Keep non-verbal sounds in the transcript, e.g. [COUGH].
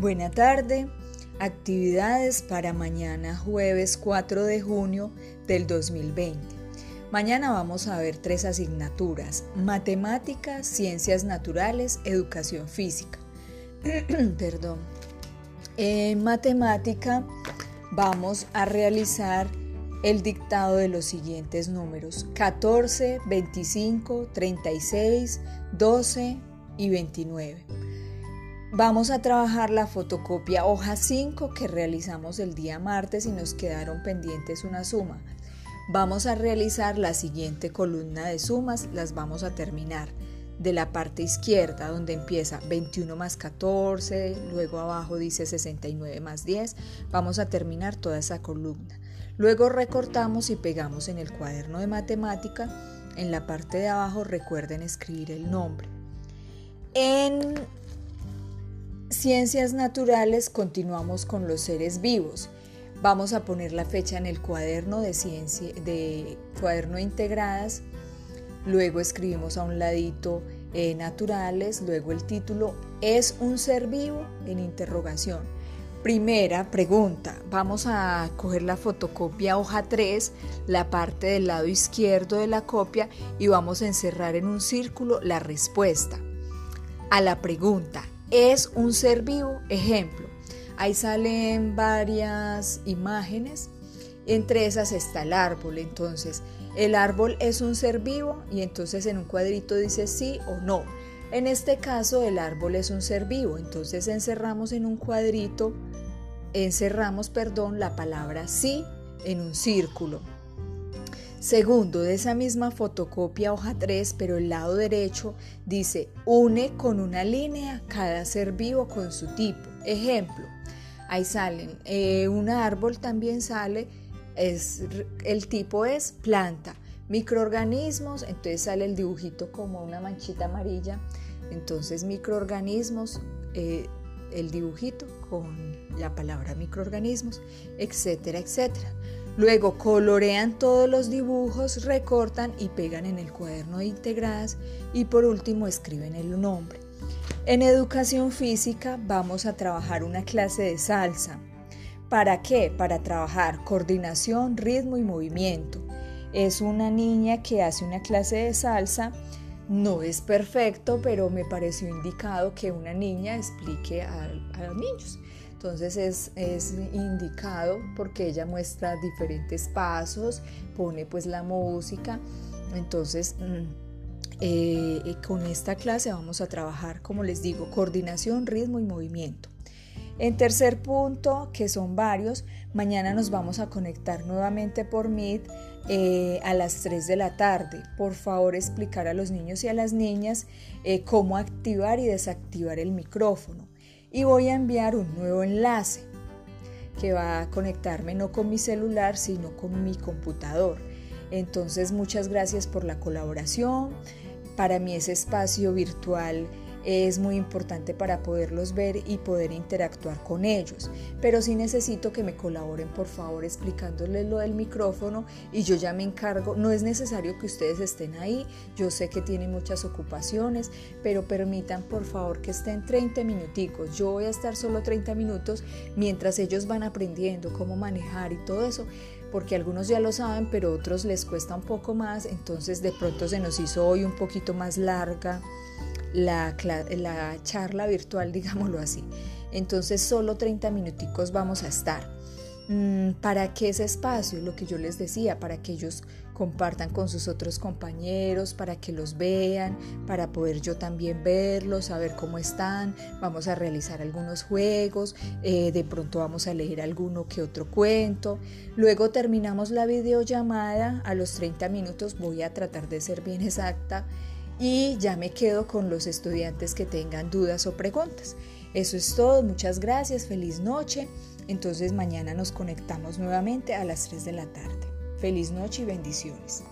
Buena tarde. Actividades para mañana jueves 4 de junio del 2020. Mañana vamos a ver tres asignaturas, matemáticas, ciencias naturales, educación física. [CLEARS THROAT] Perdón. En matemática vamos a realizar el dictado de los siguientes números 14, 25, 36, 12 y 29. Vamos a trabajar la fotocopia hoja 5 que realizamos el día martes y nos quedaron pendientes una suma. Vamos a realizar la siguiente columna de sumas, las vamos a terminar de la parte izquierda donde empieza 21 más 14, luego abajo dice 69 más 10, vamos a terminar toda esa columna. Luego recortamos y pegamos en el cuaderno de matemática, en la parte de abajo recuerden escribir el nombre. En Ciencias naturales continuamos con los seres vivos. Vamos a poner la fecha en el cuaderno de ciencia de cuaderno integradas. Luego escribimos a un ladito eh, naturales, luego el título ¿Es un ser vivo? en interrogación. Primera pregunta, vamos a coger la fotocopia hoja 3, la parte del lado izquierdo de la copia y vamos a encerrar en un círculo la respuesta a la pregunta es un ser vivo. Ejemplo, ahí salen varias imágenes, entre esas está el árbol, entonces el árbol es un ser vivo y entonces en un cuadrito dice sí o no. En este caso el árbol es un ser vivo, entonces encerramos en un cuadrito, encerramos, perdón, la palabra sí en un círculo. Segundo, de esa misma fotocopia hoja 3, pero el lado derecho dice une con una línea cada ser vivo con su tipo. Ejemplo, ahí salen, eh, un árbol también sale, es, el tipo es planta. Microorganismos, entonces sale el dibujito como una manchita amarilla. Entonces microorganismos, eh, el dibujito con la palabra microorganismos, etcétera, etcétera. Luego colorean todos los dibujos, recortan y pegan en el cuaderno de integradas y por último escriben el nombre. En educación física vamos a trabajar una clase de salsa. ¿Para qué? Para trabajar coordinación, ritmo y movimiento. Es una niña que hace una clase de salsa. No es perfecto, pero me pareció indicado que una niña explique a, los niños. Entonces es, indicado porque ella muestra diferentes pasos, pone pues la música. Entonces mm, eh, con esta clase vamos a trabajar, como les digo, coordinación, ritmo y movimiento. En tercer punto, que son varios, mañana nos vamos a conectar nuevamente por Meet eh, a las 3 de la tarde. Por favor, explicar a los niños y a las niñas eh, cómo activar y desactivar el micrófono y voy a enviar un nuevo enlace que va a conectarme no con mi celular, sino con mi computador. Entonces, muchas gracias por la colaboración. Para mí ese espacio virtual es muy importante para poderlos ver y poder interactuar con ellos. Pero sí necesito que me colaboren por favor explicándoles lo del micrófono y yo ya me encargo. No es necesario que ustedes estén ahí, yo sé que tienen muchas ocupaciones, pero permitan por favor que estén 30 minuticos. Yo voy a estar solo 30 minutos mientras ellos van aprendiendo cómo manejar y todo eso porque algunos ya lo saben, pero otros les cuesta un poco más, entonces de pronto se nos hizo hoy un poquito más larga la, charla virtual, [LAUGHS] digámoslo así. Entonces solo 30 minuticos vamos a estar. Mm, ¿Para qué ese espacio? Lo que yo les decía, para que ellos compartan con sus otros compañeros, para que los vean, para poder yo también verlos, saber cómo están. Vamos a realizar algunos juegos, eh, de pronto vamos a leer alguno que otro cuento. Luego terminamos la videollamada, a los 30 minutos voy a tratar de ser bien [LAUGHS] exacta y ya me quedo con los estudiantes que tengan dudas o preguntas. Eso es todo, muchas gracias, feliz noche. Entonces mañana nos conectamos nuevamente a las 3 de la tarde. Feliz noche y bendiciones.